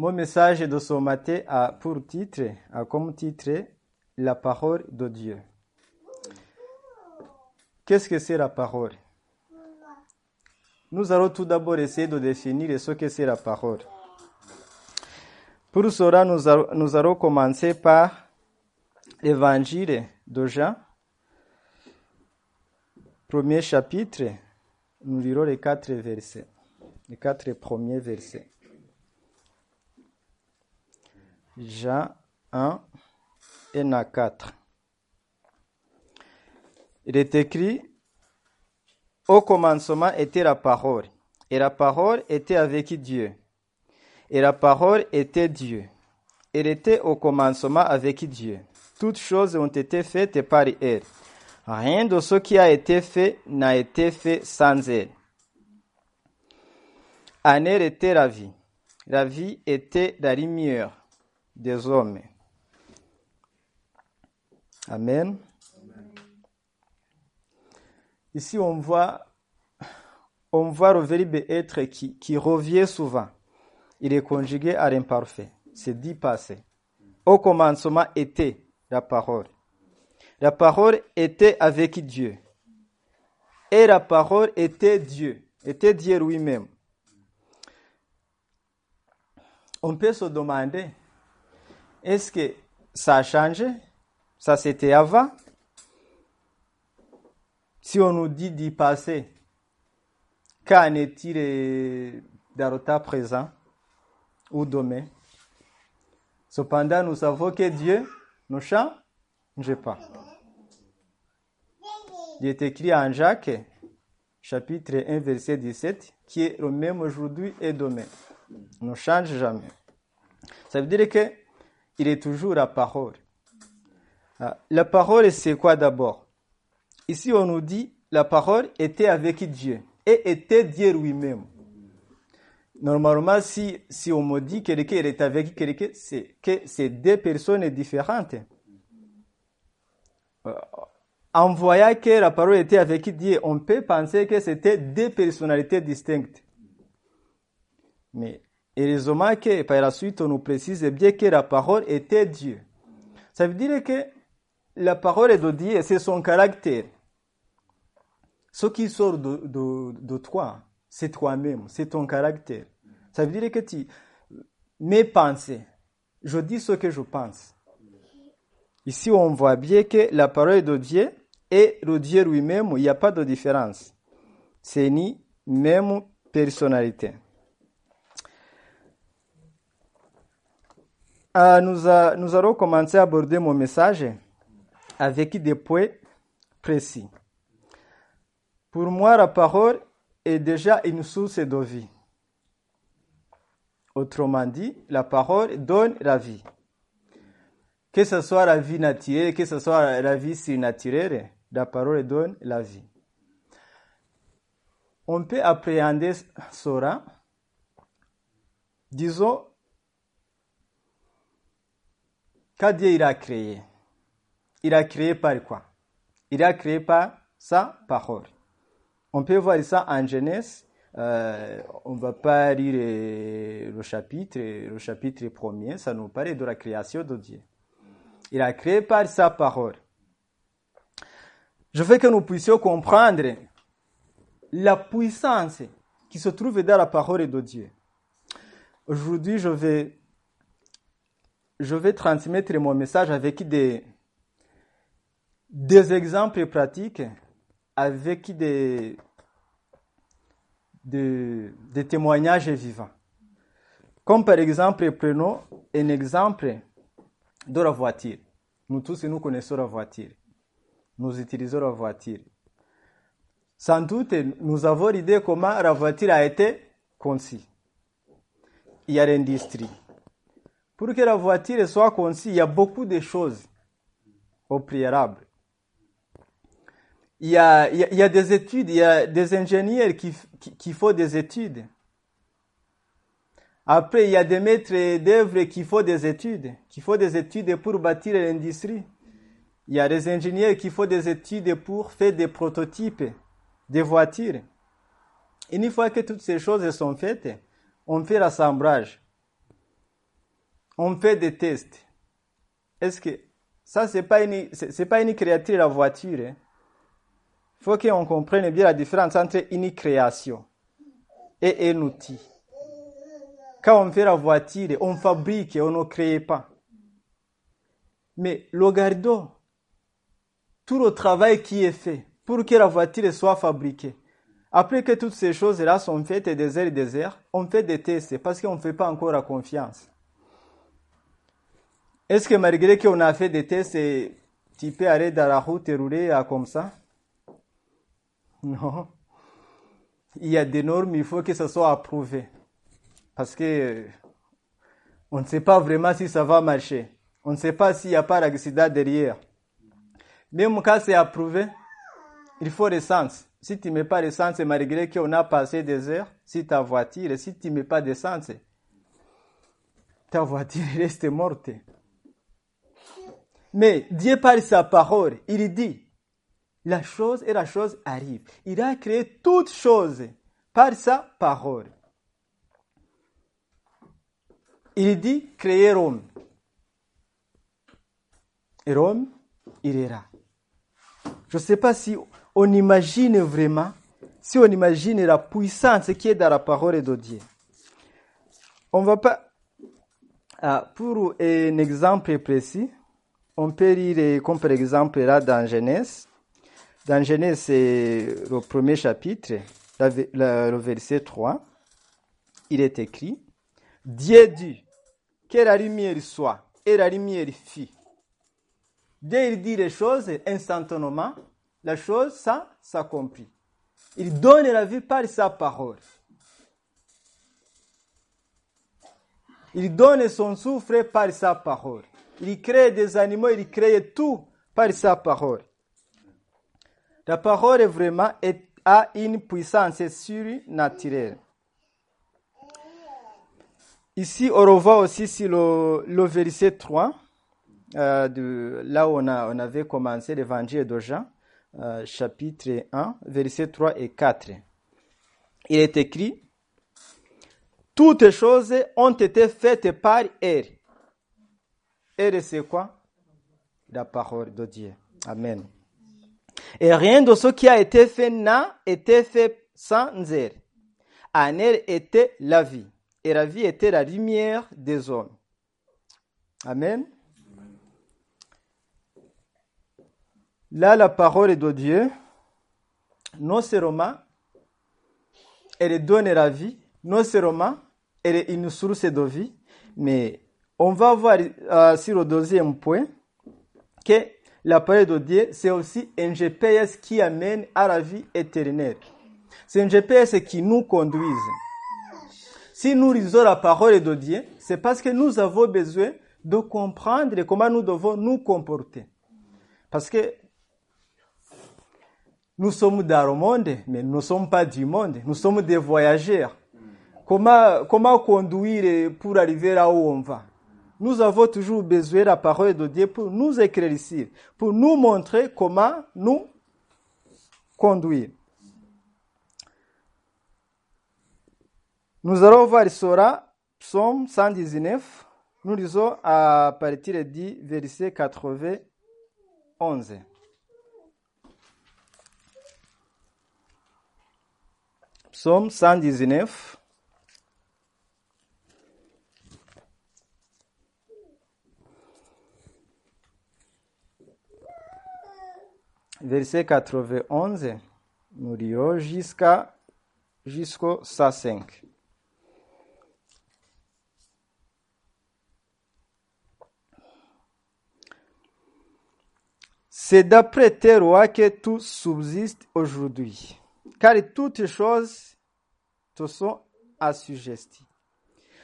Mon message de ce matin a pour titre, a comme titre, la parole de Dieu. Qu'est-ce que c'est la parole? Nous allons tout d'abord essayer de définir ce que c'est la parole. Pour cela, nous allons, nous allons commencer par l'évangile de Jean, premier chapitre. Nous lirons les quatre versets, les quatre premiers versets. Jean 1 et 4. Il est écrit, au commencement était la parole, et la parole était avec Dieu, et la parole était Dieu. Elle était au commencement avec Dieu. Toutes choses ont été faites par elle. Rien de ce qui a été fait n'a été fait sans elle. En elle était la vie. La vie était la lumière des hommes. Amen. Ici, on voit, on voit le verbe être qui, qui revient souvent. Il est conjugué à l'imparfait. C'est dit passé. Au commencement était la parole. La parole était avec Dieu. Et la parole était Dieu. Était Dieu lui-même. On peut se demander, est-ce que ça a changé? Ça c'était avant? Si on nous dit d'y passer, qu'en est-il temps présent ou demain? Cependant, nous savons que Dieu ne change pas. Il est écrit en Jacques, chapitre 1, verset 17, qui est le même aujourd'hui et demain. Ne change jamais. Ça veut dire que il est toujours la parole. La parole, c'est quoi d'abord? Ici, on nous dit la parole était avec Dieu et était Dieu lui-même. Normalement, si, si on me dit que quelqu'un est avec quelqu'un, c'est que c'est deux personnes différentes. En voyant que la parole était avec Dieu, on peut penser que c'était deux personnalités distinctes. Mais heureusement que par la suite, on nous précise bien que la parole était Dieu. Ça veut dire que la parole de Dieu, c'est son caractère. Ce qui sort de, toi, c'est toi-même, c'est ton caractère. Ça veut dire que mes pensées, je dis ce que je pense. Ici, on voit bien que la parole de Dieu et le Dieu lui-même, il n'y a pas de différence. C'est ni même personnalité. Euh, nous, allons commencer à aborder mon message avec des points précis. Pour moi, la parole est déjà une source de vie. Autrement dit, la parole donne la vie. Que ce soit la vie naturelle, que ce soit la vie surnaturelle, la parole donne la vie. On peut appréhender cela, disons, quand Dieu il a créé, il a créé par quoi? Il a créé par sa parole. On peut voir ça en Genèse. Euh, on ne va pas lire le chapitre, le chapitre premier, ça nous parle de la création de Dieu. Il a créé par sa parole. Je veux que nous puissions comprendre la puissance qui se trouve dans la parole de Dieu. Aujourd'hui, je vais, je vais transmettre mon message avec des, exemples pratiques, avec des, des, des témoignages vivants. Comme par exemple, prenons un exemple de la voiture. Nous tous, nous connaissons la voiture. Nous utilisons la voiture. Sans doute, nous avons l'idée comment la voiture a été conçue. Il y a l'industrie. Pour que la voiture soit conçue, il y a beaucoup de choses au préalable. Il y, a, des études, il y a des ingénieurs qui font des études. Après, il y a des maîtres d'œuvre qui font des études, qui font des études pour bâtir l'industrie. Il y a des ingénieurs qui font des études pour faire des prototypes des voitures. Une fois que toutes ces choses sont faites, on fait l'assemblage. On fait des tests. Est-ce que ça, c'est pas une, pas une créature, la voiture. Il hein? faut qu'on comprenne bien la différence entre une création et un outil. Quand on fait la voiture, on fabrique, on ne crée pas. Mais regardons tout le travail qui est fait pour que la voiture soit fabriquée. Après que toutes ces choses-là sont faites des heures et des heures, on fait des tests parce qu'on ne fait pas encore la confiance. Est-ce que malgré qu'on a fait des tests, tu peux aller dans la route et rouler comme ça? Non. Il y a des normes, il faut que ça soit approuvé. Parce que on ne sait pas vraiment si ça va marcher. On ne sait pas s'il n'y a pas d'accident derrière. Même quand c'est approuvé, il faut l'essence. Si tu ne mets pas l'essence, malgré qu'on a passé des heures, si ta voiture, si tu ne mets pas d'essence, ta voiture reste morte. Mais Dieu par sa parole, il dit, la chose et la chose arrive. Il a créé toutes choses par sa parole. Il dit créer Rome. Et Rome, il là. Je ne sais pas si on imagine vraiment, si on imagine la puissance qui est dans la parole de Dieu. On va pas, ah, pour un exemple précis, on peut lire comme par exemple là dans Genèse. Dans Genèse, c'est le premier chapitre, le verset 3. Il est écrit, Dieu dit, que la lumière soit, et la lumière fit. Il dit les choses, instantanément, la chose, s'accomplit. Il donne la vie par sa parole. Il donne son souffle par sa parole. Il crée des animaux, il crée tout par sa parole. La parole vraiment a une puissance surnaturelle. Ici, on revoit aussi sur le, verset 3, euh, là où on, a, on avait commencé l'évangile de Jean, euh, chapitre 1, verset 3 et 4. Il est écrit, Toutes choses ont été faites par elle. Elle, c'est quoi La parole de Dieu. Amen. Et rien de ce qui a été fait n'a été fait sans elle. En elle était la vie et la vie était la lumière des hommes. Amen. Là, la parole de Dieu, non seulement elle donne la vie, non seulement elle est une source de vie, mais on va voir euh, sur le deuxième point que la parole de Dieu, c'est aussi un GPS qui amène à la vie éternelle. C'est un GPS qui nous conduise. Si nous lisons la parole de Dieu, c'est parce que nous avons besoin de comprendre comment nous devons nous comporter. Parce que nous sommes dans le monde, mais nous ne sommes pas du monde. Nous sommes des voyageurs. Comment, comment conduire pour arriver là où on va? Nous avons toujours besoin de la parole de Dieu pour nous éclaircir, pour nous montrer comment nous conduire. Nous allons voir Sora, psaume 119. Nous lisons à partir du verset 91. Psaume 119. Verset 91, nous lirons jusqu'à jusqu'au 105. C'est d'après tes rois que tout subsiste aujourd'hui, car toutes choses te sont assujetties.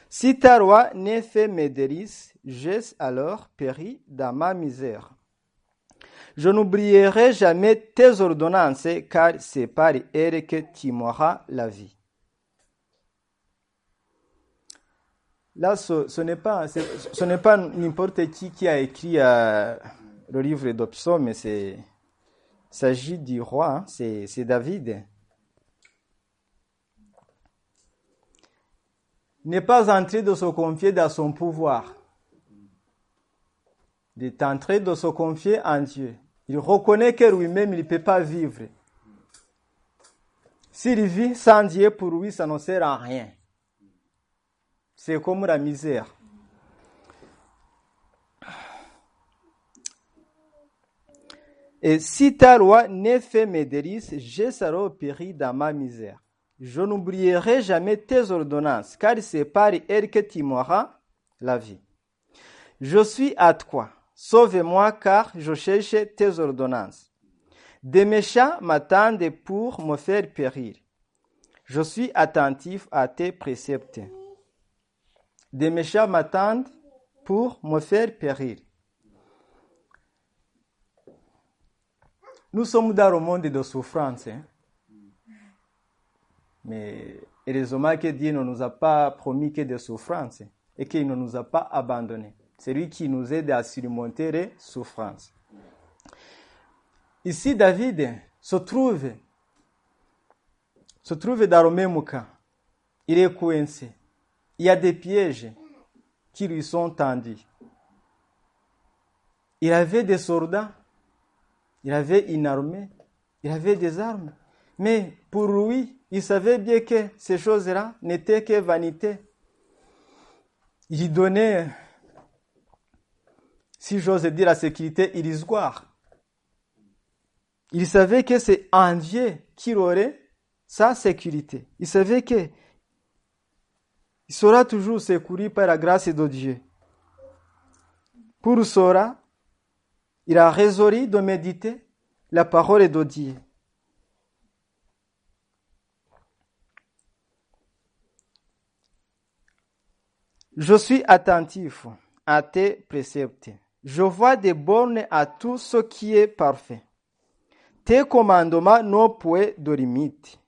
Si ta roi n'est fait mes délices, j'ai alors péri dans ma misère. Je n'oublierai jamais tes ordonnances, car c'est par elles que tu m'auras la vie. Là, ce, n'est pas, ce n'est pas n'importe qui qui a écrit euh, le livre de mais c'est s'agit du roi, hein, c'est David. N'est pas en train de se confier dans son pouvoir, Il est en train de se confier en Dieu. Il reconnaît que lui-même, il ne peut pas vivre. S'il vit sans Dieu, pour lui, ça ne sert à rien. C'est comme la misère. Et si ta loi ne fait mes délices, je serai péri dans ma misère. Je n'oublierai jamais tes ordonnances, car c'est par elles que tu m'auras la vie. Je suis à toi. Sauve-moi, car je cherche tes ordonnances. Des méchants m'attendent pour me faire périr. Je suis attentif à tes préceptes. Des méchants m'attendent pour me faire périr. Nous sommes dans le monde de souffrance. Hein? Mais heureusement que Dieu ne nous a pas promis que des souffrances et qu'il ne nous a pas abandonnés. C'est lui qui nous aide à surmonter les souffrances. Ici, David se trouve, se trouve dans le même cas. Il est coincé. Il y a des pièges qui lui sont tendus. Il avait des soldats, il avait une armée, il avait des armes. Mais pour lui, il savait bien que ces choses-là n'étaient que vanité. Il donnait, si j'ose dire la sécurité, illusoire. Il savait que c'est en Dieu qu'il aurait sa sécurité. Il savait que il sera toujours secouru par la grâce de Dieu. Pour cela, il a résolu de méditer la parole de Dieu. Je suis attentif à tes préceptes. Je vois des bornes à tout ce qui est parfait. Tes commandements n'ont point de limite.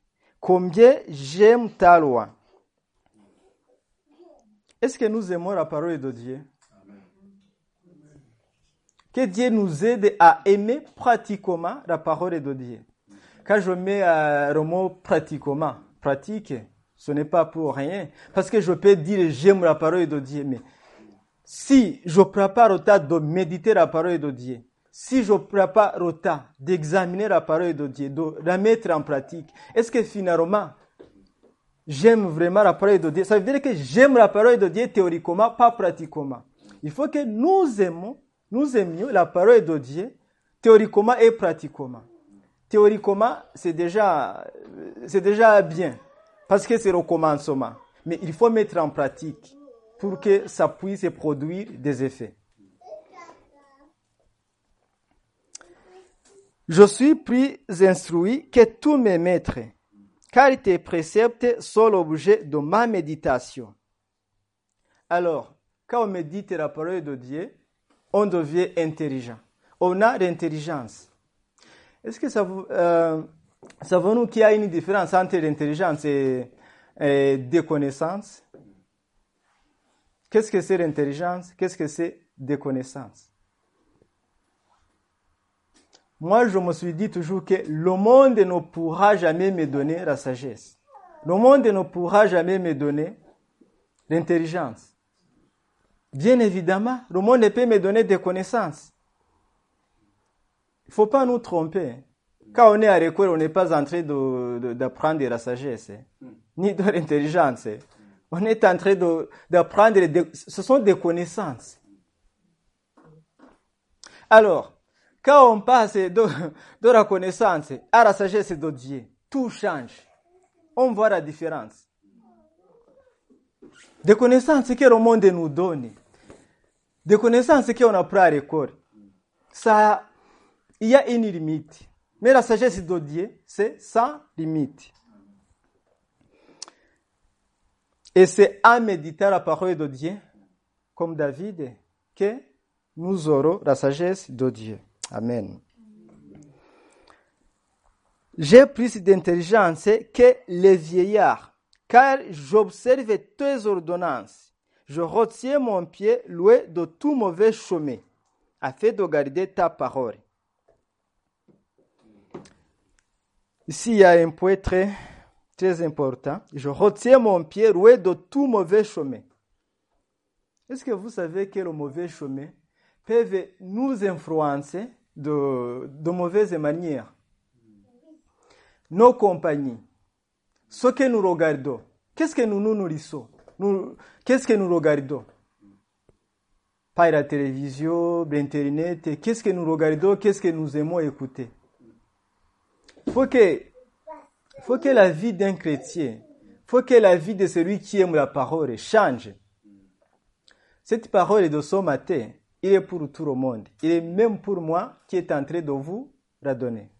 Combien j'aime ta loi. Est-ce que nous aimons la parole de Dieu? Que Dieu nous aide à aimer pratiquement la parole de Dieu. Quand je mets euh, le mot pratiquement, pratique, ce n'est pas pour rien. Parce que je peux dire j'aime la parole de Dieu, mais si je prépare au temps de méditer la parole de Dieu, si je prépare au temps d'examiner la parole de Dieu, de la mettre en pratique, est-ce que finalement, j'aime vraiment la parole de Dieu? Ça veut dire que j'aime la parole de Dieu théoriquement, pas pratiquement. Il faut que nous aimons, nous aimions la parole de Dieu théoriquement et pratiquement. Théoriquement, c'est déjà, c'est déjà bien, parce que c'est le commencement. Mais il faut mettre en pratique pour que ça puisse produire des effets. Je suis plus instruit que tous mes maîtres, car tes préceptes sont l'objet de ma méditation. Alors, quand on médite la parole de Dieu, on devient intelligent. On a l'intelligence. Est-ce que ça vous, euh, savons-nous qu'il y a une différence entre l'intelligence et, et des connaissances? Qu'est-ce que c'est l'intelligence? Qu'est-ce que c'est des connaissances? Moi, je me suis dit toujours que le monde ne pourra jamais me donner la sagesse. Le monde ne pourra jamais me donner l'intelligence. Bien évidemment, le monde peut me donner des connaissances. Il ne faut pas nous tromper. Quand on est à l'école, on n'est pas en train d'apprendre de, la sagesse, ni de l'intelligence. On est en train d'apprendre, ce sont des connaissances. Alors, quand on passe de, la connaissance à la sagesse de Dieu, tout change. On voit la différence. Des connaissances que le monde nous donne, des connaissances qu'on apprend à l'école, ça, il y a une limite. Mais la sagesse de Dieu, c'est sans limite. Et c'est en méditant la parole de Dieu, comme David, que nous aurons la sagesse de Dieu. Amen. J'ai plus d'intelligence que les vieillards, car j'observe tes ordonnances. Je retiens mon pied loin de tout mauvais chemin, afin de garder ta parole. Ici, il y a un point très, important. Je retiens mon pied loin de tout mauvais chemin. Est-ce que vous savez que le mauvais chemin, peuvent nous influencer de, de mauvaises manières. Nos compagnies, ce que nous regardons, qu'est-ce que nous nous nourrissons, qu'est-ce que nous regardons? Par la télévision, l'Internet, qu'est-ce que nous regardons, qu'est-ce que nous aimons écouter? Faut que, faut que la vie d'un chrétien, faut que la vie de celui qui aime la parole change. Cette parole de ce matin, il est pour tout le monde. Il est même pour moi qui est en train de vous la donner.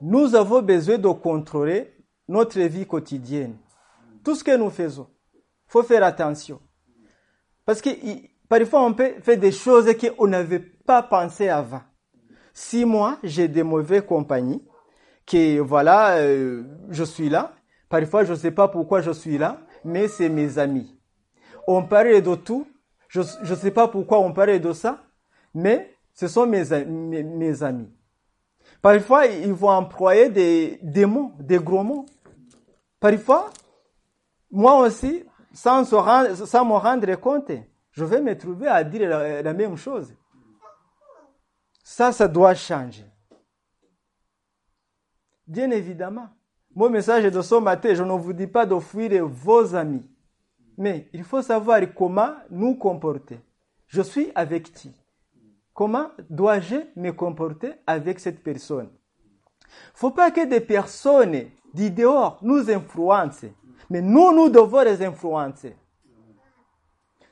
Nous avons besoin de contrôler notre vie quotidienne. Tout ce que nous faisons. faut faire attention. Parce que parfois on peut faire des choses qu'on n'avait pas pensé avant. Si moi, j'ai des mauvaises compagnies, que voilà, euh, je suis là, parfois je ne sais pas pourquoi je suis là, mais c'est mes amis. On parle de tout, je ne sais pas pourquoi on parle de ça, mais ce sont mes, amis. Parfois, ils vont employer des, des mots, des gros mots. Parfois, moi aussi, sans, se rendre, sans me rendre compte, je vais me trouver à dire la, la même chose. Ça, ça doit changer. Bien évidemment. Mon message de ce matin, je ne vous dis pas de fuir vos amis. Mais il faut savoir comment nous comporter. Je suis avec qui? Comment dois-je me comporter avec cette personne? Faut pas que des personnes du dehors nous influencent. Mais nous, nous devons les influencer.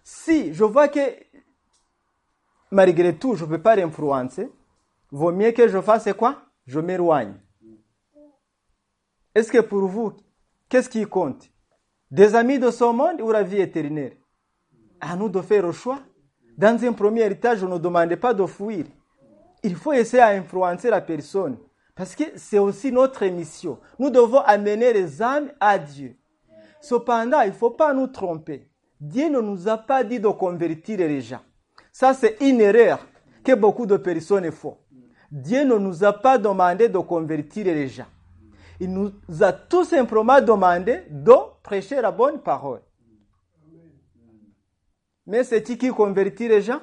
Si je vois que malgré tout, je ne peux pas l'influencer, vaut mieux que je fasse quoi? Je m'éloigne. Est-ce que pour vous, qu'est-ce qui compte? Des amis de ce monde ou la vie éternelle? À nous de faire le choix. Dans un premier héritage, je ne demande pas de fuir. Il faut essayer à influencer la personne. Parce que c'est aussi notre mission. Nous devons amener les âmes à Dieu. Cependant, il ne faut pas nous tromper. Dieu ne nous a pas dit de convertir les gens. Ça, c'est une erreur que beaucoup de personnes font. Dieu ne nous a pas demandé de convertir les gens. Il nous a tout simplement demandé de prêcher la bonne parole. Mais c'est qui qui convertit les gens?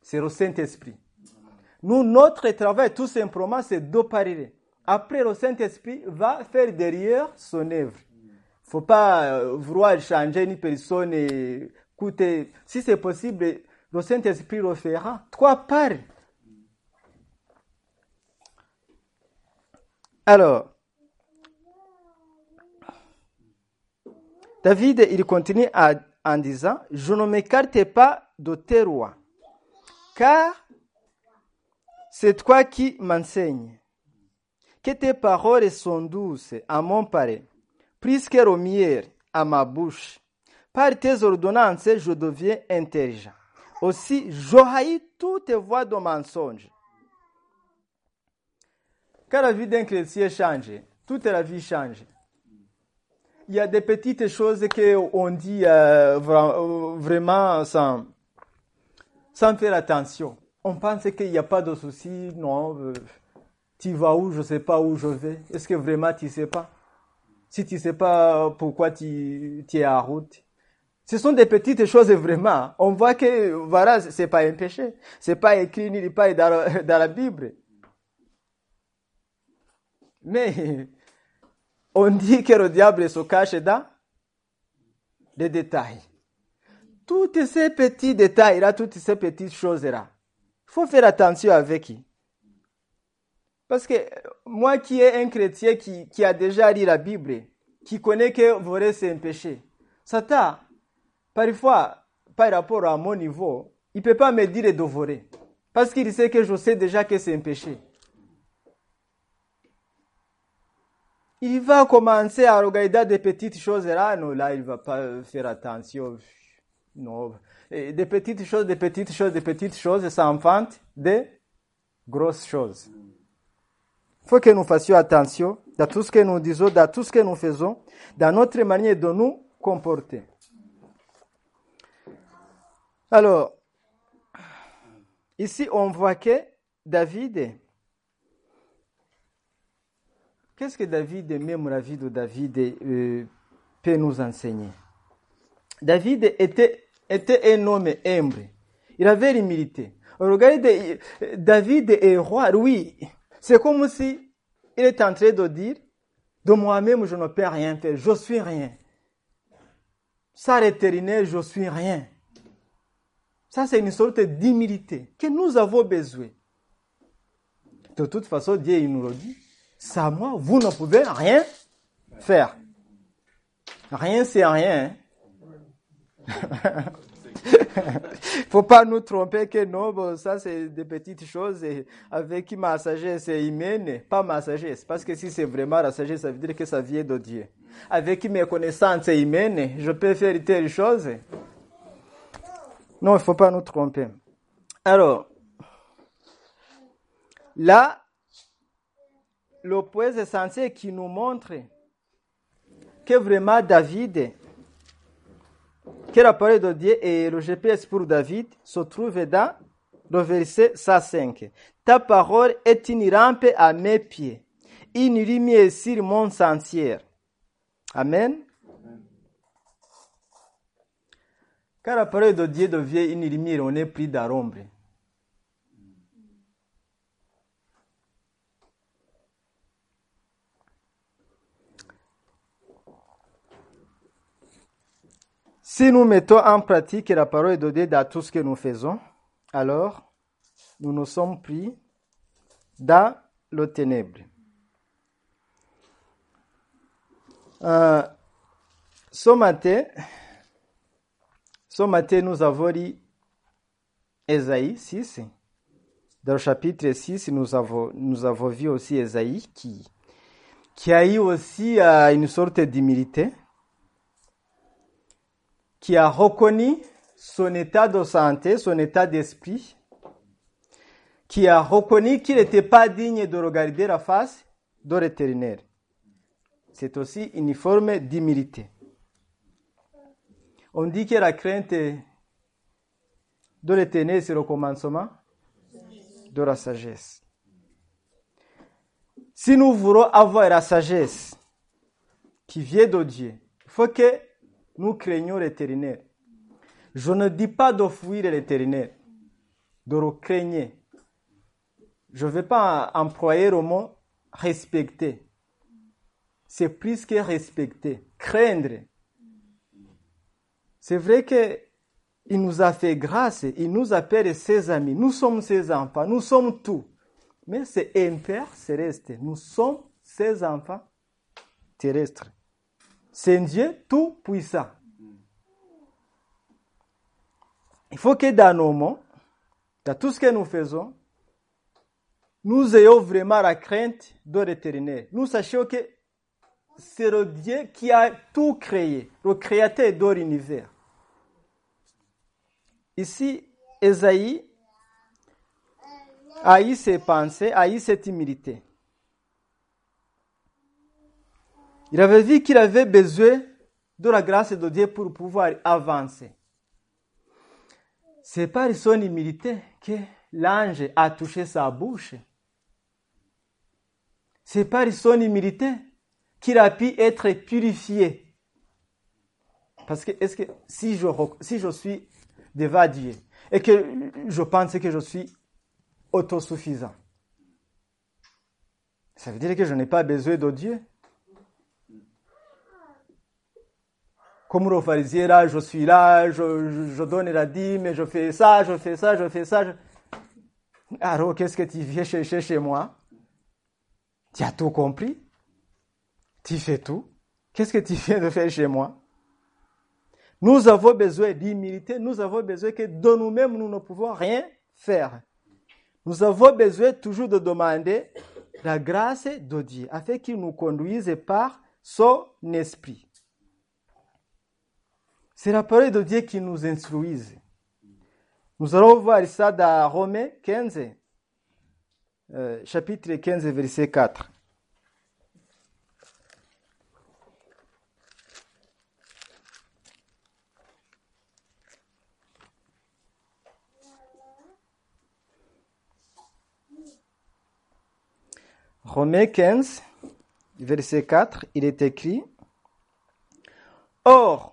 C'est le Saint-Esprit. Nous, notre travail, tout simplement, c'est de parler. Après, le Saint-Esprit va faire derrière son œuvre. Il ne faut pas vouloir changer une personne et écouter. Si c'est possible, le Saint-Esprit le fera. Toi, parle. Alors, David, il continue en disant, je ne m'écarte pas de tes rois, car c'est toi qui m'enseignes. Que tes paroles sont douces à mon palais, plus que miel à ma bouche. Par tes ordonnances, je deviens intelligent. Aussi, je haïs toutes tes voix de mensonge. Quand la vie d'un chrétien change, toute la vie change. Il y a des petites choses qu'on dit euh, vraiment sans, sans faire attention. On pense qu'il n'y a pas de souci, non. Euh, tu vas où, je ne sais pas où je vais. Est-ce que vraiment tu ne sais pas? Si tu ne sais pas pourquoi tu, tu es en route. Ce sont des petites choses vraiment. On voit que voilà, c'est pas un péché. C'est pas écrit ni pas dans, dans la Bible. Mais on dit que le diable se cache dans des détails. Tous ces petits détails-là, toutes ces petites choses-là, il faut faire attention avec. Parce que moi qui est un chrétien qui, qui a déjà lu la Bible, qui connaît que voler c'est un péché, Satan, parfois, par rapport à mon niveau, il ne peut pas me dire de voler. Parce qu'il sait que je sais déjà que c'est un péché. Il va commencer à regarder des petites choses là, non, là, il va pas faire attention. Non. Des petites choses, des petites choses, des petites choses, ça enfante des grosses choses. Il faut que nous fassions attention dans tout ce que nous disons, dans tout ce que nous faisons, dans notre manière de nous comporter. Alors, ici, on voit que David, qu'est-ce que David, même la vie de David, euh, peut nous enseigner? David était un homme humble. Il avait l'humilité. Regardez, David est roi, oui. C'est comme si il est en train de dire, de moi-même, je ne peux rien faire, je suis rien. Sans l'éternel, je suis rien. Ça, c'est une sorte d'humilité que nous avons besoin. De toute façon, Dieu nous le dit. Sans moi, vous ne pouvez rien faire. Rien, c'est rien. Hein. faut pas nous tromper que non, ça c'est des petites choses avec ma sagesse humaine, pas ma sagesse. Parce que si c'est vraiment la sagesse, ça veut dire que ça vient de Dieu. Avec mes connaissances humaines, je peux faire telle chose. Non, il faut pas nous tromper. Alors, là, le point essentiel qui nous montre que vraiment David que la parole de Dieu et le GPS pour David se trouve dans le verset 105. Ta parole est une rampe à mes pieds, une lumière sur mon sentier. Amen. Car la parole de Dieu devient une lumière, on est pris dans l'ombre. Si nous mettons en pratique la parole de Dieu dans tout ce que nous faisons, alors nous nous sommes pris dans le ténèbre. Euh, ce matin, ce matin, nous avons lu Esaïe 6. Dans le chapitre 6, nous avons, nous avons vu aussi Esaïe qui, qui a eu aussi euh, une sorte d'humilité qui a reconnu son état de santé, son état d'esprit, qui a reconnu qu'il n'était pas digne de regarder la face de l'éternel. C'est aussi une forme d'humilité. On dit que la crainte de l'éternel, c'est le commencement de la sagesse. Si nous voulons avoir la sagesse qui vient de Dieu, il faut que nous craignons l'éternel. Je ne dis pas de fuir l'éternel, de le craigner. Je ne vais pas employer le mot respecter. C'est plus que respecter, craindre. C'est vrai qu'il nous a fait grâce, il nous appelle ses amis, nous sommes ses enfants, nous sommes tout. Mais c'est Père céleste, nous sommes ses enfants terrestres. C'est un Dieu tout puissant. Il faut que dans nos mots, dans tout ce que nous faisons, nous ayons vraiment la crainte de l'éternel. Nous sachions que c'est le Dieu qui a tout créé, le créateur de l'univers. Ici, Esaïe a eu ses pensées, a eu cette humilité. Il avait vu qu'il avait besoin de la grâce de Dieu pour pouvoir avancer. C'est par son humilité que l'ange a touché sa bouche. C'est par son humilité qu'il a pu être purifié. Parce que si je, si je suis devant Dieu et que je pense que je suis autosuffisant, ça veut dire que je n'ai pas besoin de Dieu? Comme le pharisien, là, je suis là, je, je, donne la dîme, je fais ça, je fais ça, je fais ça. Alors, qu'est-ce que tu viens chercher chez moi? Tu as tout compris? Tu fais tout? Qu'est-ce que tu viens de faire chez moi? Nous avons besoin d'humilité, nous avons besoin que de nous-mêmes, nous ne pouvons rien faire. Nous avons besoin toujours de demander la grâce de Dieu, afin qu'il nous conduise par son esprit. C'est la parole de Dieu qui nous instruise. Nous allons voir ça dans Romains 15, euh, chapitre 15, verset 4. Romains 15, verset 4, il est écrit Or,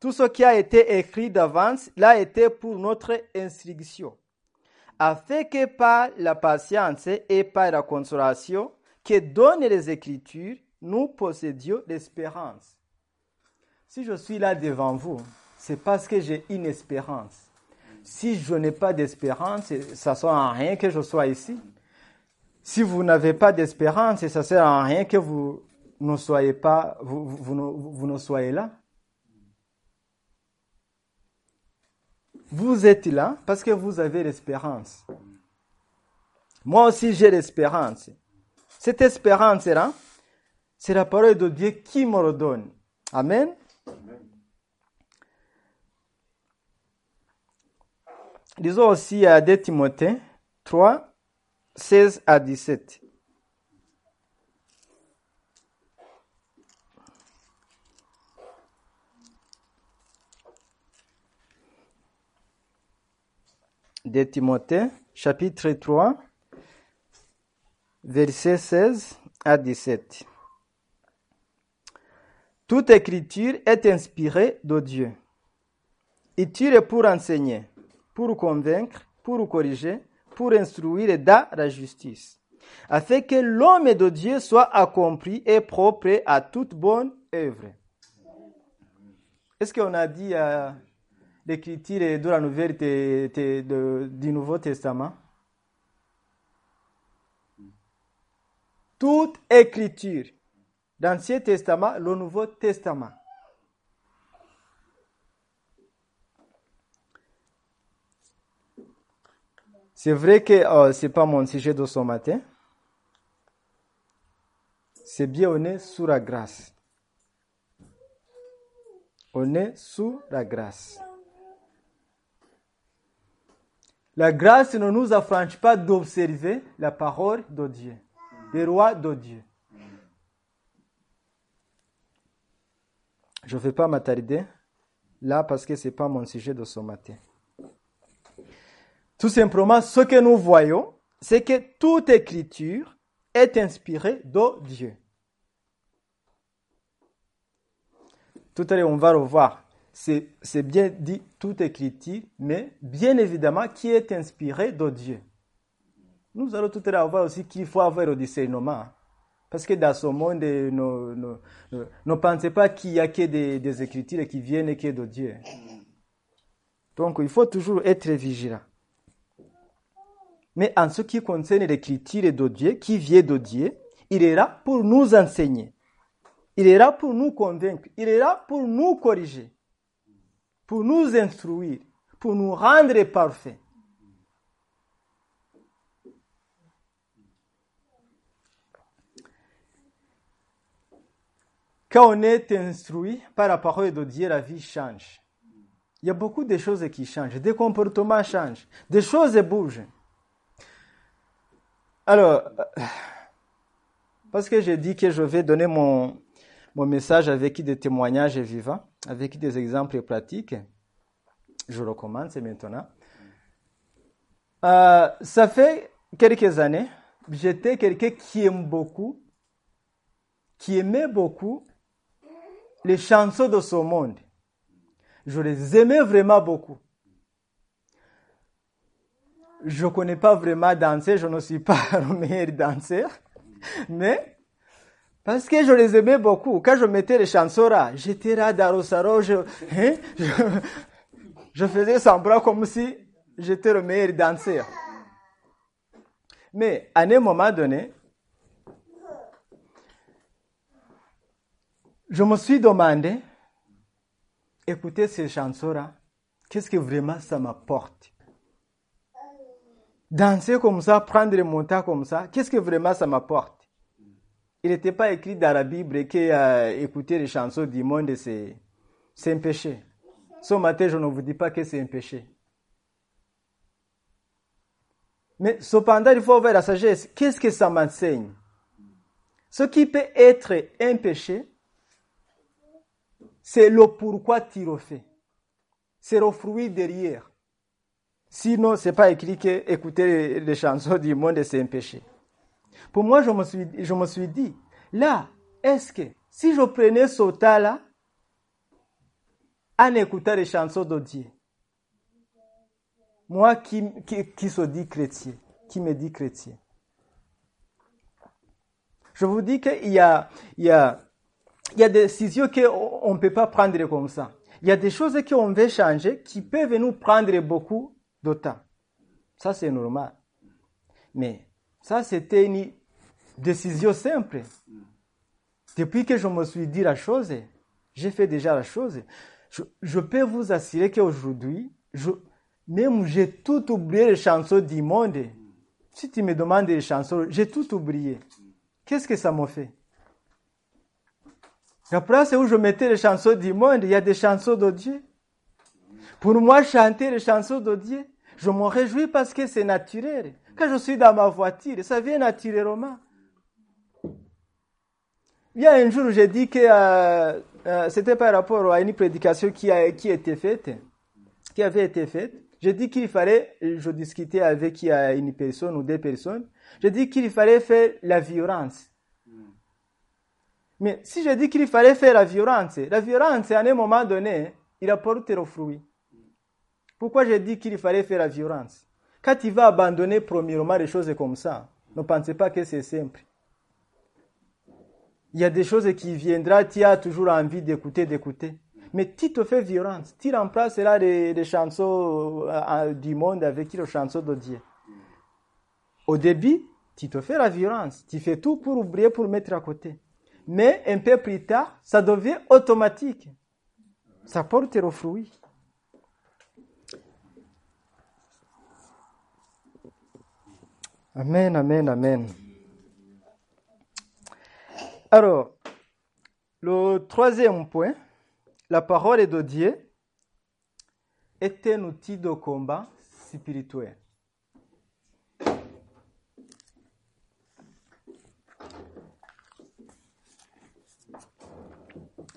Tout ce qui a été écrit d'avance l'a été pour notre instruction, afin que par la patience et par la consolation que donnent les Écritures, nous possédions l'espérance. Si je suis là devant vous, c'est parce que j'ai une espérance. Si je n'ai pas d'espérance, ça ne sert à rien que je sois ici. Si vous n'avez pas d'espérance, ça ne sert à rien que vous ne soyez pas, vous, ne soyez là. Vous êtes là parce que vous avez l'espérance. Moi aussi, j'ai l'espérance. Cette espérance-là, c'est la parole de Dieu qui me le donne. Amen. Disons aussi à 2 Timothée 3, 16 à 17. De Timothée, chapitre 3, versets 16 à 17. Toute écriture est inspirée de Dieu, utile pour enseigner, pour convaincre, pour corriger, pour instruire dans la justice, afin que l'homme de Dieu soit accompli et propre à toute bonne œuvre. Est-ce qu'on a dit euh, l'écriture de la nouvelle de, du Nouveau Testament Toute écriture, l'Ancien Testament, le Nouveau Testament. C'est vrai que oh, ce n'est pas mon sujet de ce matin. C'est bien, on est sous la grâce. On est sous la grâce. La grâce ne nous affranchit pas d'observer la parole de Dieu, le roi de Dieu. Je ne vais pas m'attarder là parce que ce n'est pas mon sujet de ce matin. Tout simplement, ce que nous voyons, c'est que toute écriture est inspirée de Dieu. Tout à l'heure, on va revoir. C'est bien dit toute écriture, mais bien évidemment qui est inspirée de Dieu. Nous allons tout à l'heure voir aussi qu'il faut avoir le discernement. Parce que dans ce monde, ne, ne, pensez pas qu'il n'y a que des, des, écritures qui viennent que de Dieu. Donc, il faut toujours être vigilant. Mais en ce qui concerne l'écriture de Dieu, qui vient de Dieu, il est là pour nous enseigner. Il est là pour nous convaincre. Il est là pour nous corriger. Pour nous instruire. Pour nous rendre parfaits. Quand on est instruit par la parole de Dieu, la vie change. Il y a beaucoup de choses qui changent. Des comportements changent. Des choses bougent. Alors, parce que j'ai dit que je vais donner mon, mon message avec des témoignages vivants, avec des exemples pratiques, je recommence maintenant. Euh, ça fait quelques années, j'étais quelqu'un qui aime beaucoup, qui aimait beaucoup les chansons de ce monde. Je les aimais vraiment beaucoup je ne connais pas vraiment danser, je ne suis pas le meilleur danseur, mais parce que je les aimais beaucoup. Quand je mettais les chansons là, j'étais là salon, je, hein, je, je, faisais semblant comme si j'étais le meilleur danseur. Mais à un moment donné, je me suis demandé, écouter ces chansons-là, qu'est-ce que vraiment ça m'apporte? Danser comme ça, prendre le montant comme ça, qu'est-ce que vraiment ça m'apporte? Il n'était pas écrit dans la Bible que euh, écouter les chansons du monde, c'est, c'est un péché. Ce matin, je ne vous dis pas que c'est un péché. Mais cependant, il faut avoir la sagesse. Qu'est-ce que ça m'enseigne? Ce qui peut être un péché, c'est le pourquoi tu le. C'est le fruit derrière. Sinon, c'est pas écrit que écouter les chansons du monde, c'est un péché. Pour moi, je me suis, je me suis dit, là, est-ce que si je prenais ce tas-là, en écoutant les chansons de Dieu. Moi qui, qui, qui se dit chrétien, qui me dit chrétien. Je vous dis qu'il y a, il y a, il y a des décisions qu'on ne peut pas prendre comme ça. Il y a des choses qu'on veut changer qui peuvent nous prendre beaucoup de temps. Ça, c'est normal. Mais ça, c'était une décision simple. Depuis que je me suis dit la chose, j'ai fait déjà la chose. Je, peux vous assurer qu'aujourd'hui, même j'ai tout oublié les chansons du monde. Si tu me demandes les chansons, j'ai tout oublié. Qu'est-ce que ça m'a fait? La place où je mettais les chansons du monde, il y a des chansons de Dieu. Pour moi, chanter les chansons de Dieu, je me réjouis parce que c'est naturel. Quand je suis dans ma voiture, ça vient naturellement. Il y a un jour, j'ai dit que euh, euh, c'était par rapport à une prédication qui, a, qui, faite, qui avait été faite. J'ai dit qu'il fallait, je discutais avec une personne ou deux personnes, j'ai dit qu'il fallait faire la violence. Mais si je dis qu'il fallait faire la violence, la violence, à un moment donné, il apporte le fruit. Pourquoi j'ai dit qu'il fallait faire la violence? Quand il va abandonner premièrement les choses comme ça, ne pensez pas que c'est simple. Il y a des choses qui viendront, tu as toujours envie d'écouter, d'écouter. Mais tu te fais violence. Tu remplaces là les, les chansons euh, du monde avec les chansons de Dieu. Au début, tu te fais la violence. Tu fais tout pour oublier, pour mettre à côté. Mais un peu plus tard, ça devient automatique. Ça porte le fruit. Amen, amen, amen. Alors, le troisième point, la parole de Dieu est un outil de combat spirituel.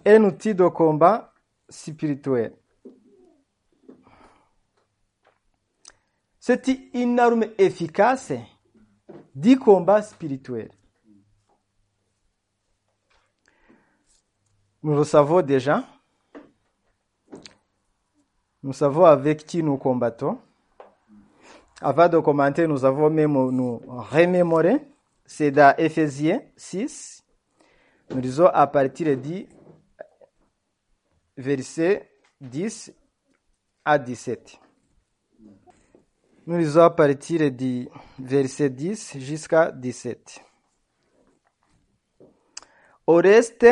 Un outil de combat spirituel. C'est une arme efficace du combat spirituel. Nous le savons déjà. Nous savons avec qui nous combattons. Avant de commenter, nous avons même nous remémoré. C'est dans Ephésiens 6. Nous lisons à partir du verset 10 à 17. Nous à partir du verset 10 jusqu'à 17. Au reste,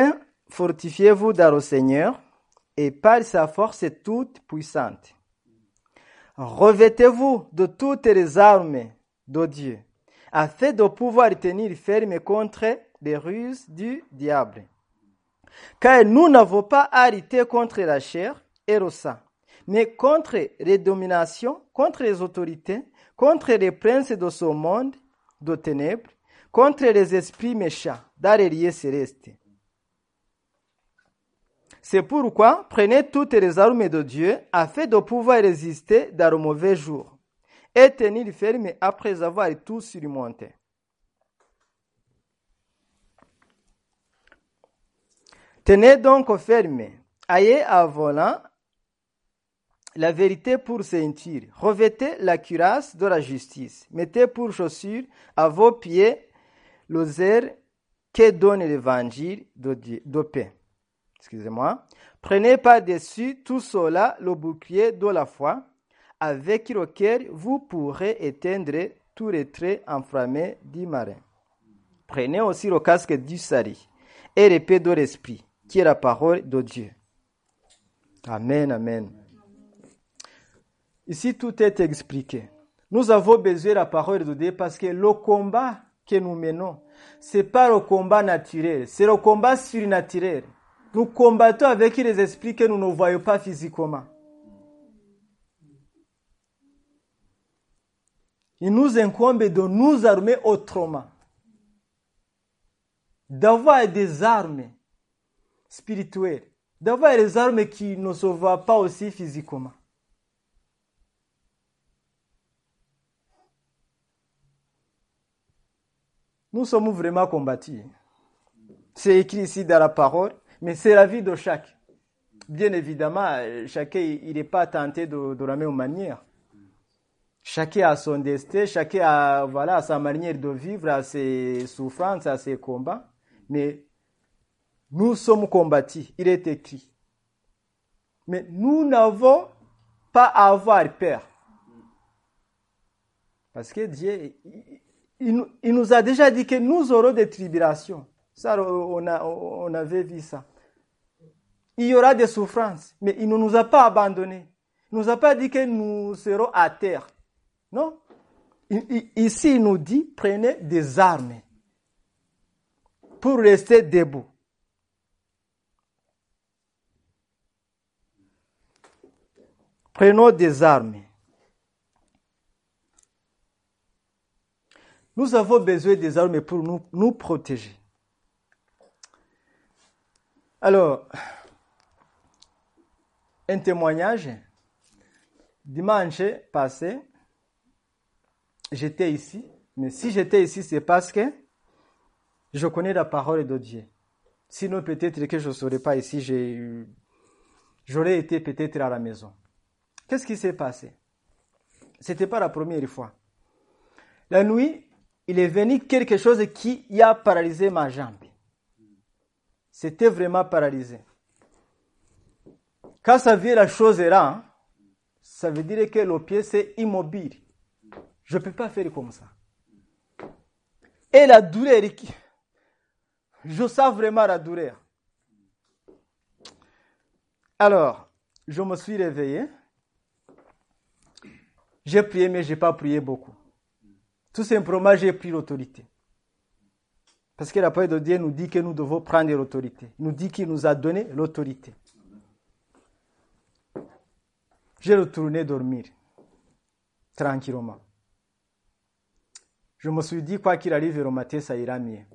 fortifiez-vous dans le Seigneur et par sa force toute puissante. Revêtez-vous de toutes les armes de Dieu, afin de pouvoir tenir ferme contre les ruses du diable. Car nous n'avons pas à lutter contre la chair et le sang, mais contre les dominations, contre les autorités, contre les princes de ce monde de ténèbres, contre les esprits méchants dans les lieux célestes. C'est pourquoi prenez toutes les armes de Dieu afin de pouvoir résister dans le mauvais jour et tenir ferme après avoir tout surmonté. Tenez donc ferme, ayez à volant la vérité pour ceinture, revêtez la cuirasse de la justice, mettez pour chaussure à vos pieds l'osaire que donne l'évangile de, paix. Excusez-moi. Prenez par-dessus tout cela le bouclier de la foi, avec lequel vous pourrez éteindre tous les traits enflammés du marin. Prenez aussi le casque du salut et l'épée de l'esprit, qui est la parole de Dieu. Amen, amen. Ici, tout est expliqué. Nous avons besoin de la parole de Dieu parce que le combat que nous menons, c'est pas le combat naturel, c'est le combat surnaturel. Nous combattons avec les esprits que nous ne voyons pas physiquement. Il nous incombe de nous armer autrement. D'avoir des armes spirituelles. D'avoir des armes qui ne se voient pas aussi physiquement. Nous sommes vraiment combattus. C'est écrit ici dans la parole, mais c'est la vie de chaque. Bien évidemment, chacun il n'est pas tenté de, la même manière. Chacun a son destin, chacun a voilà, sa manière de vivre, ses souffrances, a ses combats. Mais nous sommes combattus, il est écrit. Mais nous n'avons pas à avoir peur. Parce que Dieu, il, nous a déjà dit que nous aurons des tribulations. Ça, on, on avait vu ça. Il y aura des souffrances, mais il ne nous a pas abandonnés. Il ne nous a pas dit que nous serons à terre. Non. Ici, il nous dit, prenez des armes pour rester debout. Prenons des armes. Nous avons besoin des armes pour nous, protéger. Alors, un témoignage. Dimanche passé, j'étais ici. Mais si j'étais ici, c'est parce que je connais la parole de Dieu. Sinon, peut-être que je ne serais pas ici, j'aurais été peut-être à la maison. Qu'est-ce qui s'est passé? C'était pas la première fois. La nuit, il est venu quelque chose qui a paralysé ma jambe. C'était vraiment paralysé. Quand ça vient la chose est hein, ça veut dire que le pied c'est immobile. Je ne peux pas faire comme ça. Et la douleur, je sens vraiment la douleur. Alors, je me suis réveillé. J'ai prié, mais je n'ai pas prié beaucoup. Tout simplement, j'ai pris l'autorité. Parce que la parole de Dieu nous dit que nous devons prendre l'autorité. Il nous dit qu'il nous a donné l'autorité. J'ai retourné dormir tranquillement. Je me suis dit, quoi qu'il arrive, le matin, ça ira mieux.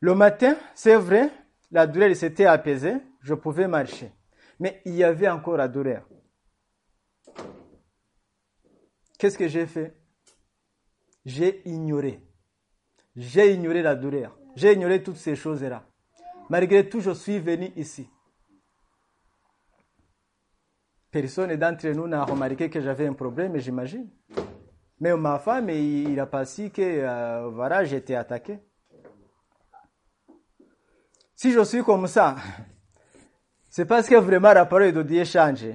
Le matin, c'est vrai, la douleur s'était apaisée, je pouvais marcher. Mais il y avait encore la douleur. Qu'est-ce que j'ai fait? J'ai ignoré. J'ai ignoré la douleur. J'ai ignoré toutes ces choses-là. Malgré tout, je suis venu ici. Personne d'entre nous n'a remarqué que j'avais un problème, j'imagine. Mais ma femme, il, a pas su que euh, voilà, j'étais attaqué. Si je suis comme ça, c'est parce que vraiment la parole de Dieu change.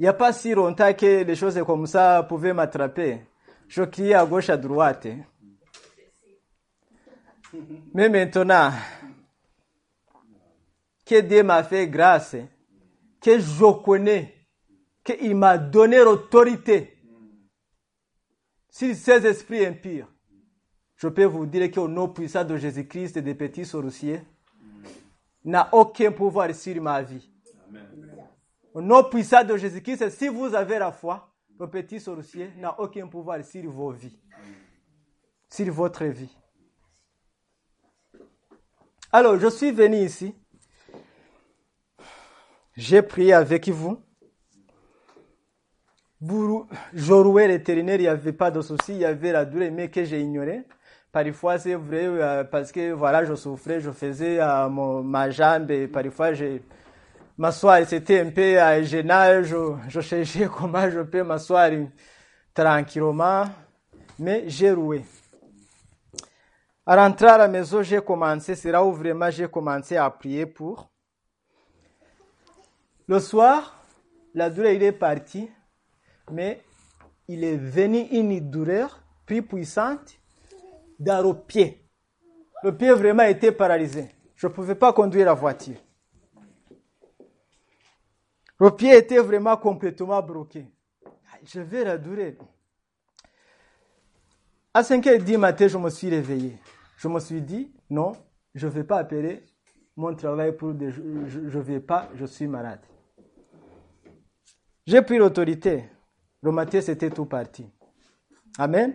Il n'y a pas si longtemps que les choses comme ça pouvaient m'attraper. Je criais à gauche, à droite. Mais maintenant, que Dieu m'a fait grâce, que je connais, qu'il m'a donné l'autorité sur ces esprits impurs. Je peux vous dire qu'au nom puissant de Jésus-Christ et des petits sorciers, n'a aucun pouvoir sur ma vie. Au nom puissant de Jésus-Christ, si vous avez la foi, le petit sorcier n'a aucun pouvoir sur vos vies, sur votre vie. Alors, je suis venu ici j'ai prié avec vous. Je rouais l'éternel, il n'y avait pas de souci, il y avait la douleur, mais que j'ai ignoré. Parfois, c'est vrai, euh, parce que voilà, je souffrais, je faisais euh, ma jambe, parfois, je c'était un peu euh, gênant, je, cherchais comment je peux m'asseoir tranquillement, mais j'ai roué. À rentrer à la maison, j'ai commencé, c'est là où vraiment j'ai commencé à prier pour. Le soir, la douleur il est partie, mais il est venu une douleur plus puissante dans le pied. Le pied vraiment était paralysé. Je ne pouvais pas conduire la voiture. Le pied était vraiment complètement bloqué. Je vais la douleur. À 5h10 matin, je me suis réveillé. Je me suis dit, non, je ne vais pas appeler mon travail pour... je ne vais pas, je suis malade. J'ai pris l'autorité. Le matin, c'était tout parti. Amen.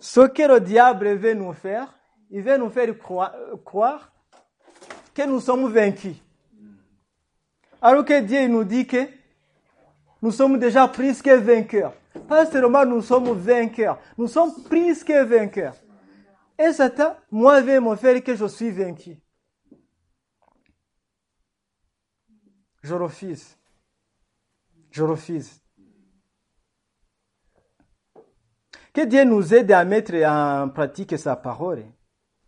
Ce que le diable veut nous faire, il veut nous faire croire, que nous sommes vaincus. Alors que Dieu nous dit que nous sommes déjà plus que vainqueurs. Pas seulement nous sommes vainqueurs, nous sommes plus que vainqueurs. Et Satan, moi, vais me faire que je suis vaincu. Je refuse. Je refuse. Que Dieu nous aide à mettre en pratique sa parole.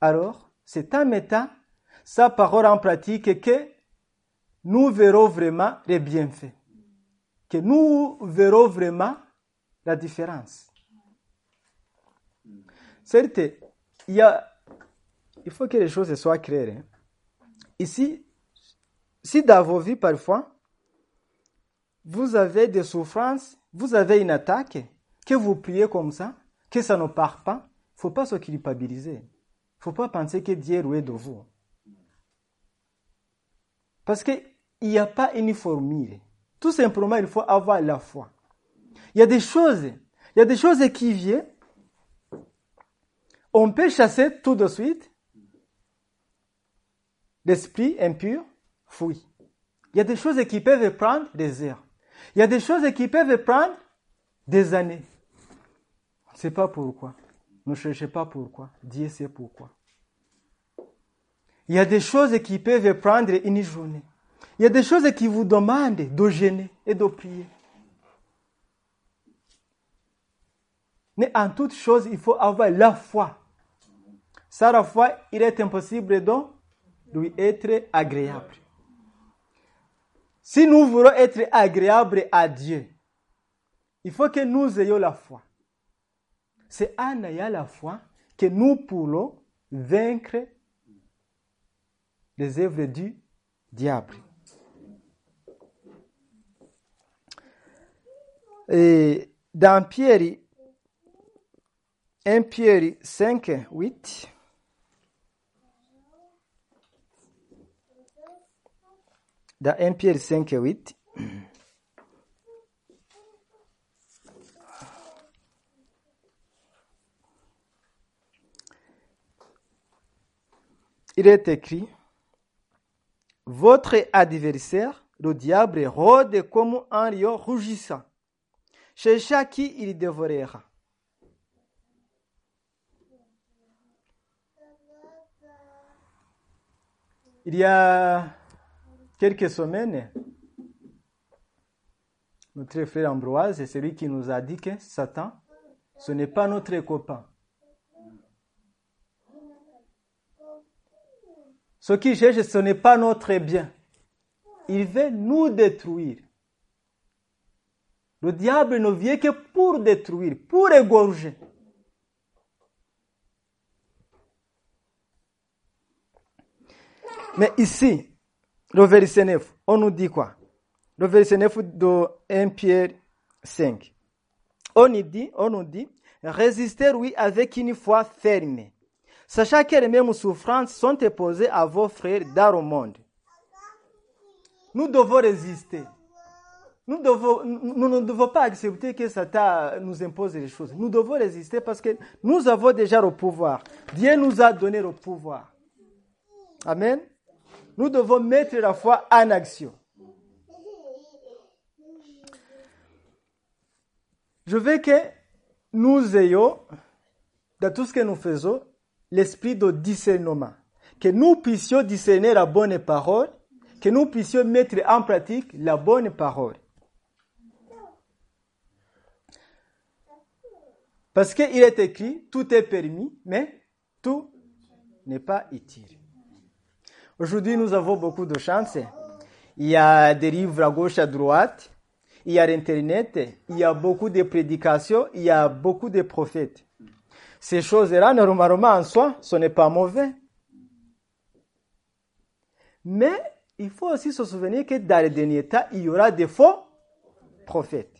Alors, c'est en mettant sa parole en pratique que nous verrons vraiment les bienfaits. Que nous verrons vraiment la différence. Certes, il, y a, il faut que les choses soient claires. Hein. Ici, si dans vos vies parfois, vous avez des souffrances, vous avez une attaque, que vous priez comme ça, que ça ne part pas, il ne faut pas se culpabiliser. Il ne faut pas penser que Dieu est loué de vous. Parce qu'il n'y a pas une formule. Tout simplement, il faut avoir la foi. Il y a des choses, il y a des choses qui viennent. On peut chasser tout de suite l'esprit impur, fuit. Il y a des choses qui peuvent prendre des heures. Il y a des choses qui peuvent prendre des années. On ne sait pas pourquoi. Ne cherchez pas pourquoi. Dieu sait pourquoi. Il y a des choses qui peuvent prendre une journée. Il y a des choses qui vous demandent de gêner et de prier. Mais en toute chose, il faut avoir la foi. Sans la foi, il est impossible de lui être agréable. Si nous voulons être agréables à Dieu, il faut que nous ayons la foi. C'est en ayant la foi que nous pourrons vaincre les œuvres du diable. Et dans Pierre, 1 Pierre 5, 8, dans 1 Pierre 5, 8, il est écrit, Votre adversaire, le diable, rôde comme un lion rougissant. Cherchez qui il dévorera. Il y a quelques semaines, notre frère Ambroise est celui qui nous a dit que Satan, ce n'est pas notre copain. Ce qu'il cherche, ce n'est pas notre bien. Il veut nous détruire. Le diable ne vient que pour détruire, pour égorger. Mais ici, le verset 9, on nous dit quoi? Le verset 9 de 1 Pierre 5. On nous dit, on nous dit, résistez oui avec une foi ferme. Sachant que les mêmes souffrances sont imposées à vos frères dans le monde. Nous devons résister. Nous, nous ne devons pas accepter que Satan nous impose les choses. Nous devons résister parce que nous avons déjà le pouvoir. Dieu nous a donné le pouvoir. Amen. Nous devons mettre la foi en action. Je veux que nous ayons, dans tout ce que nous faisons, l'esprit de discernement. Que nous puissions discerner la bonne parole, que nous puissions mettre en pratique la bonne parole. Parce qu'il est écrit, tout est permis, mais tout n'est pas utile. Aujourd'hui, nous avons beaucoup de chance. Il y a des livres à gauche, à droite. Il y a l'Internet. Il y a beaucoup de prédications. Il y a beaucoup de prophètes. Ces choses-là, normalement, en soi, ce n'est pas mauvais. Mais il faut aussi se souvenir que dans les derniers temps, il y aura des faux prophètes.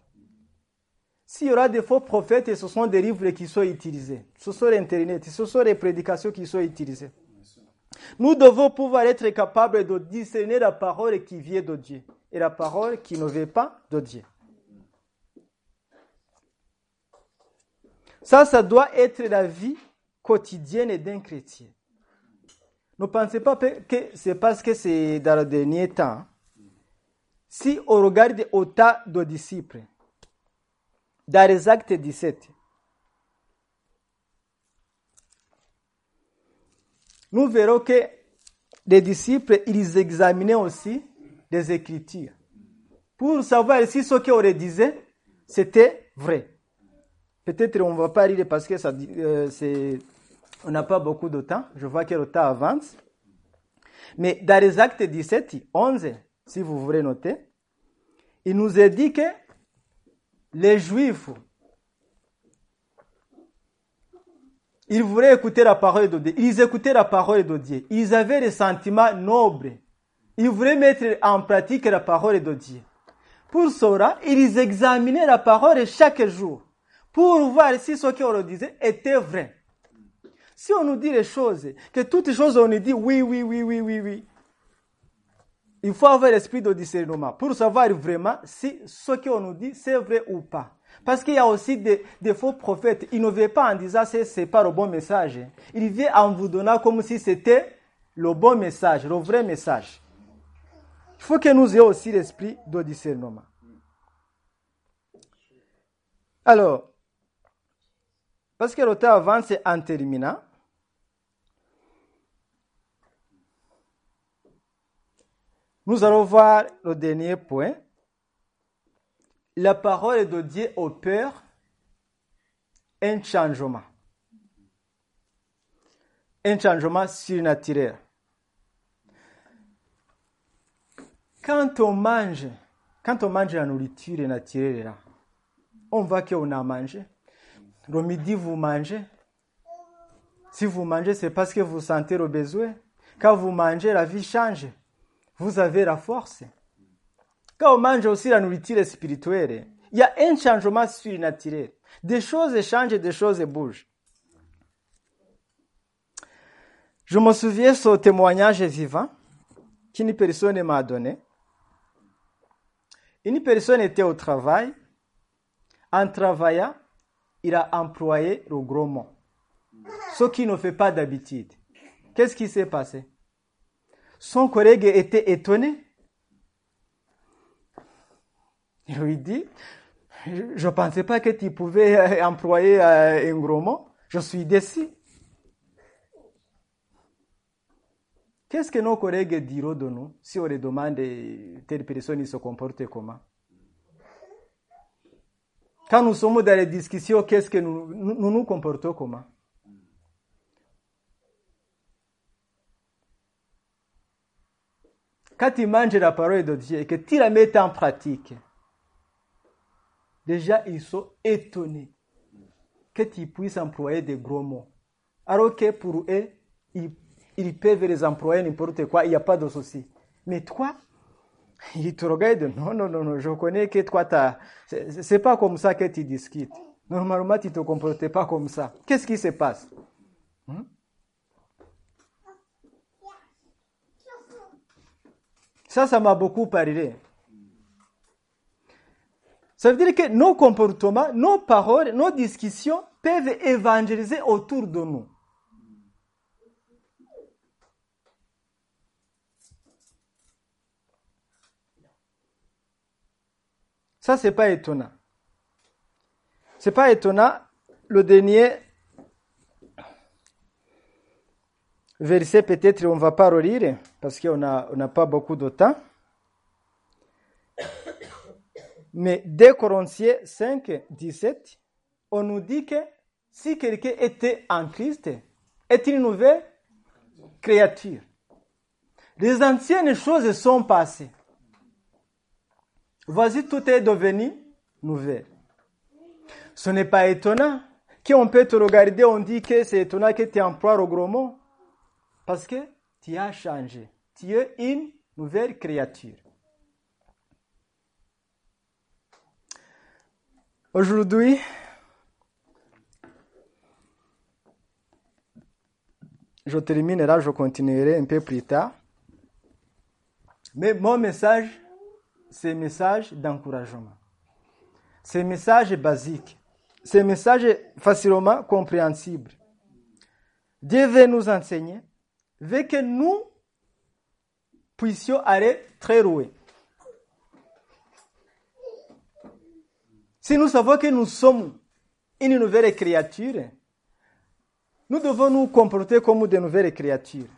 S'il y aura des faux prophètes, ce sont des livres qui sont utilisés. Ce sont l'Internet, ce sont les prédications qui sont utilisées. Nous devons pouvoir être capables de discerner la parole qui vient de Dieu et la parole qui ne vient pas de Dieu. Ça, ça doit être la vie quotidienne d'un chrétien. Ne pensez pas que c'est parce que c'est dans le dernier temps. Si on regarde autant de disciples, dans les actes 17, nous verrons que les disciples, ils examinaient aussi les Écritures pour savoir si ce qu'on leur disait, c'était vrai. Peut-être on ne va pas lire parce que ça, euh, on n'a pas beaucoup de temps. Je vois que le temps avance. Mais dans les actes 17, 11, si vous voulez noter, il nous est dit que les Juifs, ils voulaient écouter la parole de Dieu. Ils écoutaient la parole de Dieu. Ils avaient des sentiments nobles. Ils voulaient mettre en pratique la parole de Dieu. Pour cela, ils examinaient la parole chaque jour pour voir si ce qu'on leur disait était vrai. Si on nous dit les choses, que toutes choses on nous dit oui, oui, oui, oui, oui, oui, il faut avoir l'esprit de discernement pour savoir vraiment si ce qu'on nous dit c'est vrai ou pas. Parce qu'il y a aussi des, faux prophètes. Ils ne viennent pas en disant c'est, c'est pas le bon message. Ils viennent en vous donnant comme si c'était le bon message, le vrai message. Il faut que nous ayons aussi l'esprit de discernement. Alors, parce que le temps avance en terminant, nous allons voir le dernier point. La parole de Dieu opère un changement. Un changement surnaturel. Quand on mange, quand on mange la nourriture naturelle, on voit qu'on a mangé. Le midi, vous mangez. Si vous mangez, c'est parce que vous sentez le besoin. Quand vous mangez, la vie change. Vous avez la force. Quand on mange aussi la nourriture spirituelle, il y a un changement surnaturel. Des choses changent, des choses bougent. Je me souviens ce témoignage vivant qu'une personne m'a donné. Une personne était au travail. En travaillant, il a employé le gros mot. Ce qu'il ne fait pas d'habitude. Qu'est-ce qui s'est passé? Son collègue était étonné. Il lui dit, je ne pensais pas que tu pouvais employer un gros mot. Je suis déçu. Qu'est-ce que nos collègues diront de nous si on les demande telle personne se comporte comment? Quand nous sommes dans les discussions, qu'est-ce que nous nous, comportons comment? Quand tu manges la parole de Dieu et que tu la mets en pratique, déjà ils sont étonnés que tu puisses employer des gros mots. Alors que pour eux, ils, ils peuvent les employer n'importe quoi, il n'y a pas de souci. Mais toi, ils te regardent, non, non, non, non, je connais que toi, c'est pas comme ça que tu discutes. Normalement, tu ne te comportes pas comme ça. Qu'est-ce qui se passe? Hmm? Ça, ça m'a beaucoup parlé. Ça veut dire que nos comportements, nos paroles, nos discussions peuvent évangéliser autour de nous. Ça, c'est pas étonnant. C'est pas étonnant. Le dernier verset, peut-être on va pas relire parce qu'on n'a on pas beaucoup de temps. Mais dès Corinthiens 5, 17, on nous dit que si quelqu'un était en Christ, est une nouvelle créature. Les anciennes choses sont passées. Voici, tout est devenu nouvelle. Ce n'est pas étonnant qu'on peut te regarder, on dit que c'est étonnant que tu emploies le gros mot. Parce que tu as changé. Tu es une nouvelle créature. Aujourd'hui, je termine là, je continuerai un peu plus tard. Mais mon message, c'est un message d'encouragement. C'est un message basique. C'est un message facilement compréhensible. Dieu veut nous enseigner, veut que nous puissions aller très loin. Si nous savons que nous sommes une nouvelle créature, nous devons nous comporter comme de nouvelles créatures.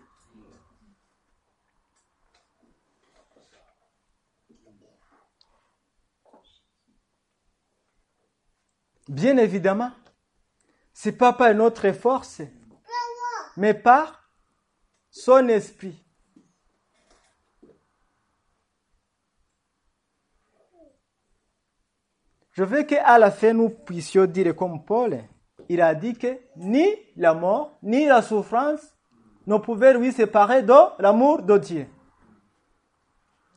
Bien évidemment, ce n'est pas par notre force, mais par son esprit. Je veux qu'à la fin, nous puissions dire comme Paul, il a dit que ni la mort, ni la souffrance ne pouvaient lui séparer de l'amour de Dieu.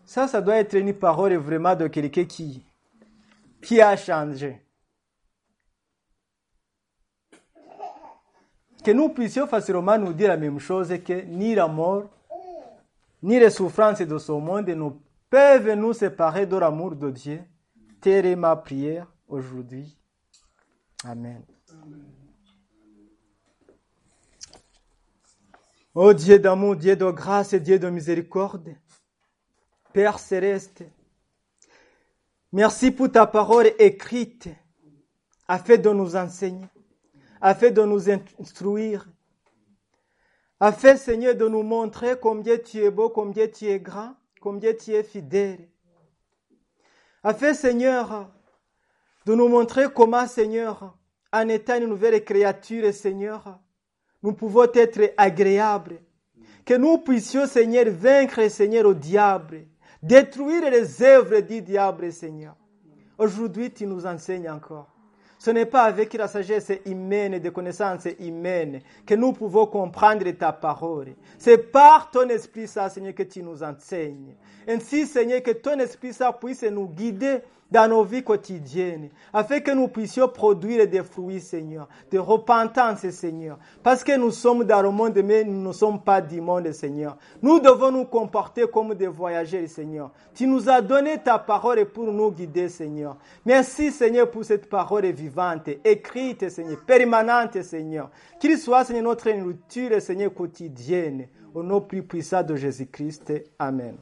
Ça, ça doit être une parole vraiment de quelqu'un qui, qui a changé. Que nous puissions facilement nous dire la même chose que ni la mort, ni les souffrances de ce monde ne peuvent nous séparer de l'amour de Dieu. Telle est ma prière aujourd'hui. Amen. Ô Dieu d'amour, Dieu de grâce et Dieu de miséricorde, Père céleste, merci pour ta parole écrite afin de nous enseigner, afin de nous instruire, afin, Seigneur, de nous montrer combien tu es beau, combien tu es grand, combien tu es fidèle. Afin, Seigneur, de nous montrer comment, Seigneur, en étant une nouvelle créature, Seigneur, nous pouvons être agréables. Que nous puissions, Seigneur, vaincre, Seigneur, au diable, détruire les œuvres du diable, Seigneur. Aujourd'hui, tu nous enseignes encore. Ce n'est pas avec la sagesse humaine, des connaissances humaines, que nous pouvons comprendre ta parole. C'est par ton Esprit, Seigneur, que tu nous enseignes. Ainsi, Seigneur, que ton Esprit, ça, puisse nous guider dans nos vies quotidiennes, afin que nous puissions produire des fruits, Seigneur, de repentance, Seigneur. Parce que nous sommes dans le monde, mais nous ne sommes pas du monde, Seigneur. Nous devons nous comporter comme des voyageurs, Seigneur. Tu nous as donné ta parole pour nous guider, Seigneur. Merci, Seigneur, pour cette parole vivante, écrite, Seigneur, permanente, Seigneur. Qu'il soit, Seigneur, notre nourriture, Seigneur, quotidienne. Au nom plus puissant de Jésus-Christ. Amen.